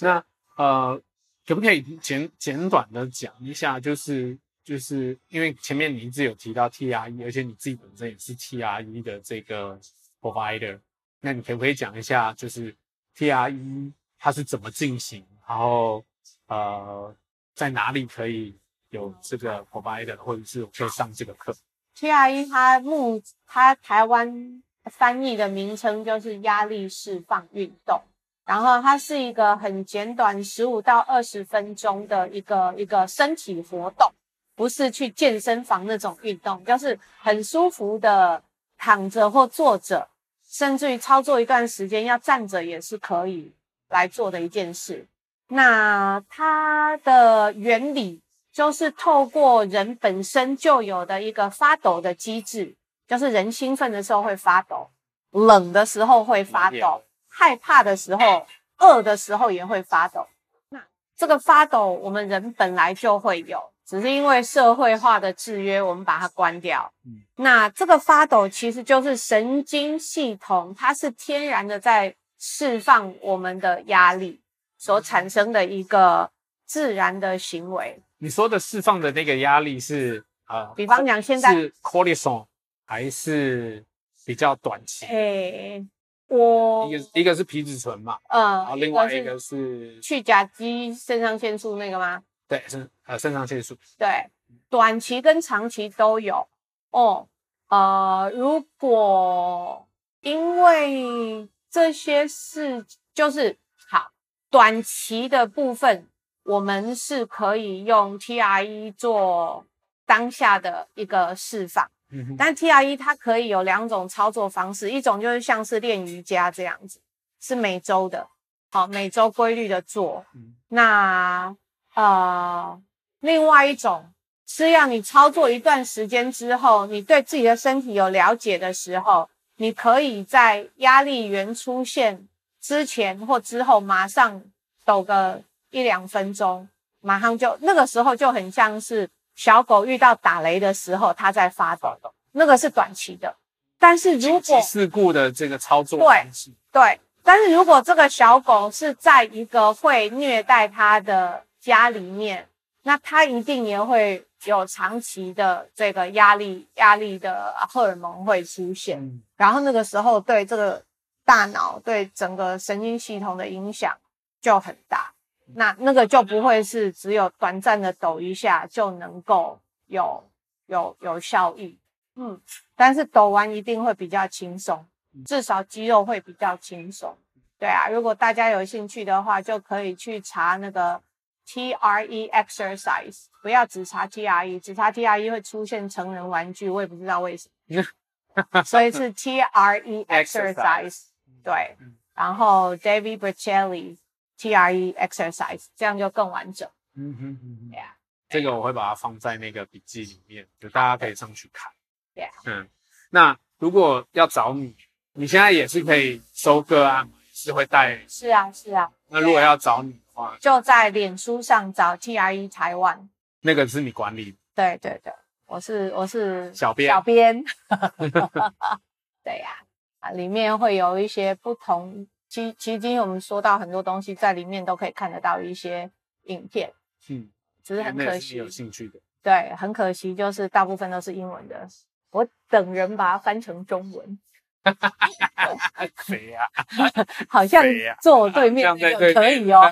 S1: 那呃，可不可以简简短的讲一下？就是就是因为前面你一直有提到 TRE，而且你自己本身也是 TRE 的这个 provider，那你可不可以讲一下，就是 TRE 它是怎么进行？然后呃，在哪里可以有这个 provider，或者是可以上这个课
S2: ？TRE 它目它台湾。翻译的名称就是压力释放运动，然后它是一个很简短，十五到二十分钟的一个一个身体活动，不是去健身房那种运动，就是很舒服的躺着或坐着，甚至于操作一段时间要站着也是可以来做的一件事。那它的原理就是透过人本身就有的一个发抖的机制，就是人兴奋的时候会发抖，冷的时候会发抖，害怕的时候、饿的时候也会发抖。那这个发抖，我们人本来就会有，只是因为社会化的制约，我们把它关掉。那这个发抖其实就是神经系统，它是天然的在释放我们的压力所产生的一个自然的行为。
S1: 你说的释放的那个压力是呃，
S2: 比方讲现在
S1: 是 cortisol 还是比较短期？
S2: 诶，我
S1: 一个一个是皮质醇嘛，
S2: 嗯，
S1: 然后另外一个是
S2: 去甲基肾上腺素那个吗？
S1: 对，肾呃肾上腺素。
S2: 对，短期跟长期都有哦。呃，如果因为这些事就是好，短期的部分。我们是可以用 TRE 做当下的一个释放，嗯哼，但 TRE 它可以有两种操作方式，一种就是像是练瑜伽这样子，是每周的，好，每周规律的做。嗯、那呃，另外一种是要你操作一段时间之后，你对自己的身体有了解的时候，你可以在压力源出现之前或之后马上抖个。一两分钟，马上就那个时候就很像是小狗遇到打雷的时候，它在发抖，那个是短期的。但是如果
S1: 事故的这个操作
S2: 对对，但是如果这个小狗是在一个会虐待它的家里面，那他一定也会有长期的这个压力，压力的荷尔蒙会出现，嗯、然后那个时候对这个大脑、对整个神经系统的影响就很大。那那个就不会是只有短暂的抖一下就能够有有有效益，嗯，但是抖完一定会比较轻松，至少肌肉会比较轻松。对啊，如果大家有兴趣的话，就可以去查那个 TRE exercise，不要只查 TRE，只查 TRE 会出现成人玩具，我也不知道为什么，所以是 TRE exercise，对，然后 David Bercelli。TRE exercise，这样就更完整。嗯哼嗯哼，对呀，
S1: 这个我会把它放在那个笔记里面，就大家可以上去看。
S2: 对啊，
S1: 嗯，那如果要找你，你现在也是可以收个案吗？是会带？
S2: 是啊，是啊。
S1: 那如果要找你
S2: 就在脸书上找 TRE 台湾。
S1: 那个是你管理的？
S2: 对对对，我是我是
S1: 小编。
S2: 小编。对呀，啊，里面会有一些不同。其其实今天我们说到很多东西，在里面都可以看得到一些影片，嗯，只是很可惜，
S1: 有兴趣的，
S2: 对，很可惜，就是大部分都是英文的，我等人把它翻成中文。
S1: 谁呀？
S2: 好像坐我对面这个可以哦，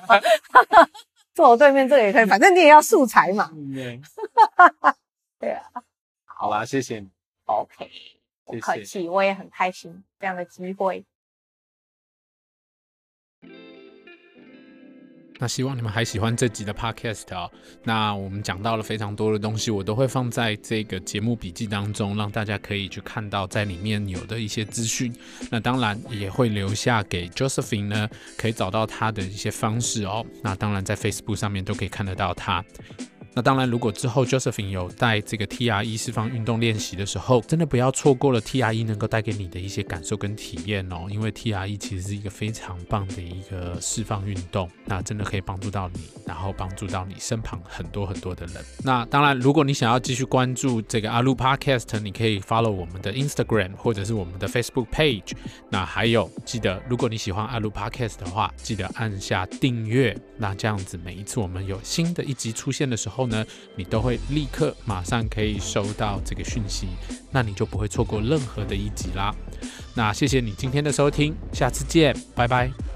S2: 坐我对面这个也可以，反正你也要素材嘛。对啊，
S1: 好啦，谢谢你。
S2: OK，不客气，我也很开心这样的机会。
S1: 那希望你们还喜欢这集的 podcast 哦。那我们讲到了非常多的东西，我都会放在这个节目笔记当中，让大家可以去看到在里面有的一些资讯。那当然也会留下给 Josephine 呢，可以找到他的一些方式哦。那当然在 Facebook 上面都可以看得到他。那当然，如果之后 Josephine 有带这个 TRE 释放运动练习的时候，真的不要错过了 TRE 能够带给你的一些感受跟体验哦。因为 TRE 其实是一个非常棒的一个释放运动，那真的可以帮助到你，然后帮助到你身旁很多很多的人。那当然，如果你想要继续关注这个阿路 Podcast，你可以 follow 我们的 Instagram 或者是我们的 Facebook page。那还有，记得如果你喜欢阿路 Podcast 的话，记得按下订阅。那这样子，每一次我们有新的一集出现的时候后，呢，你都会立刻马上可以收到这个讯息，那你就不会错过任何的一集啦。那谢谢你今天的收听，下次见，拜拜。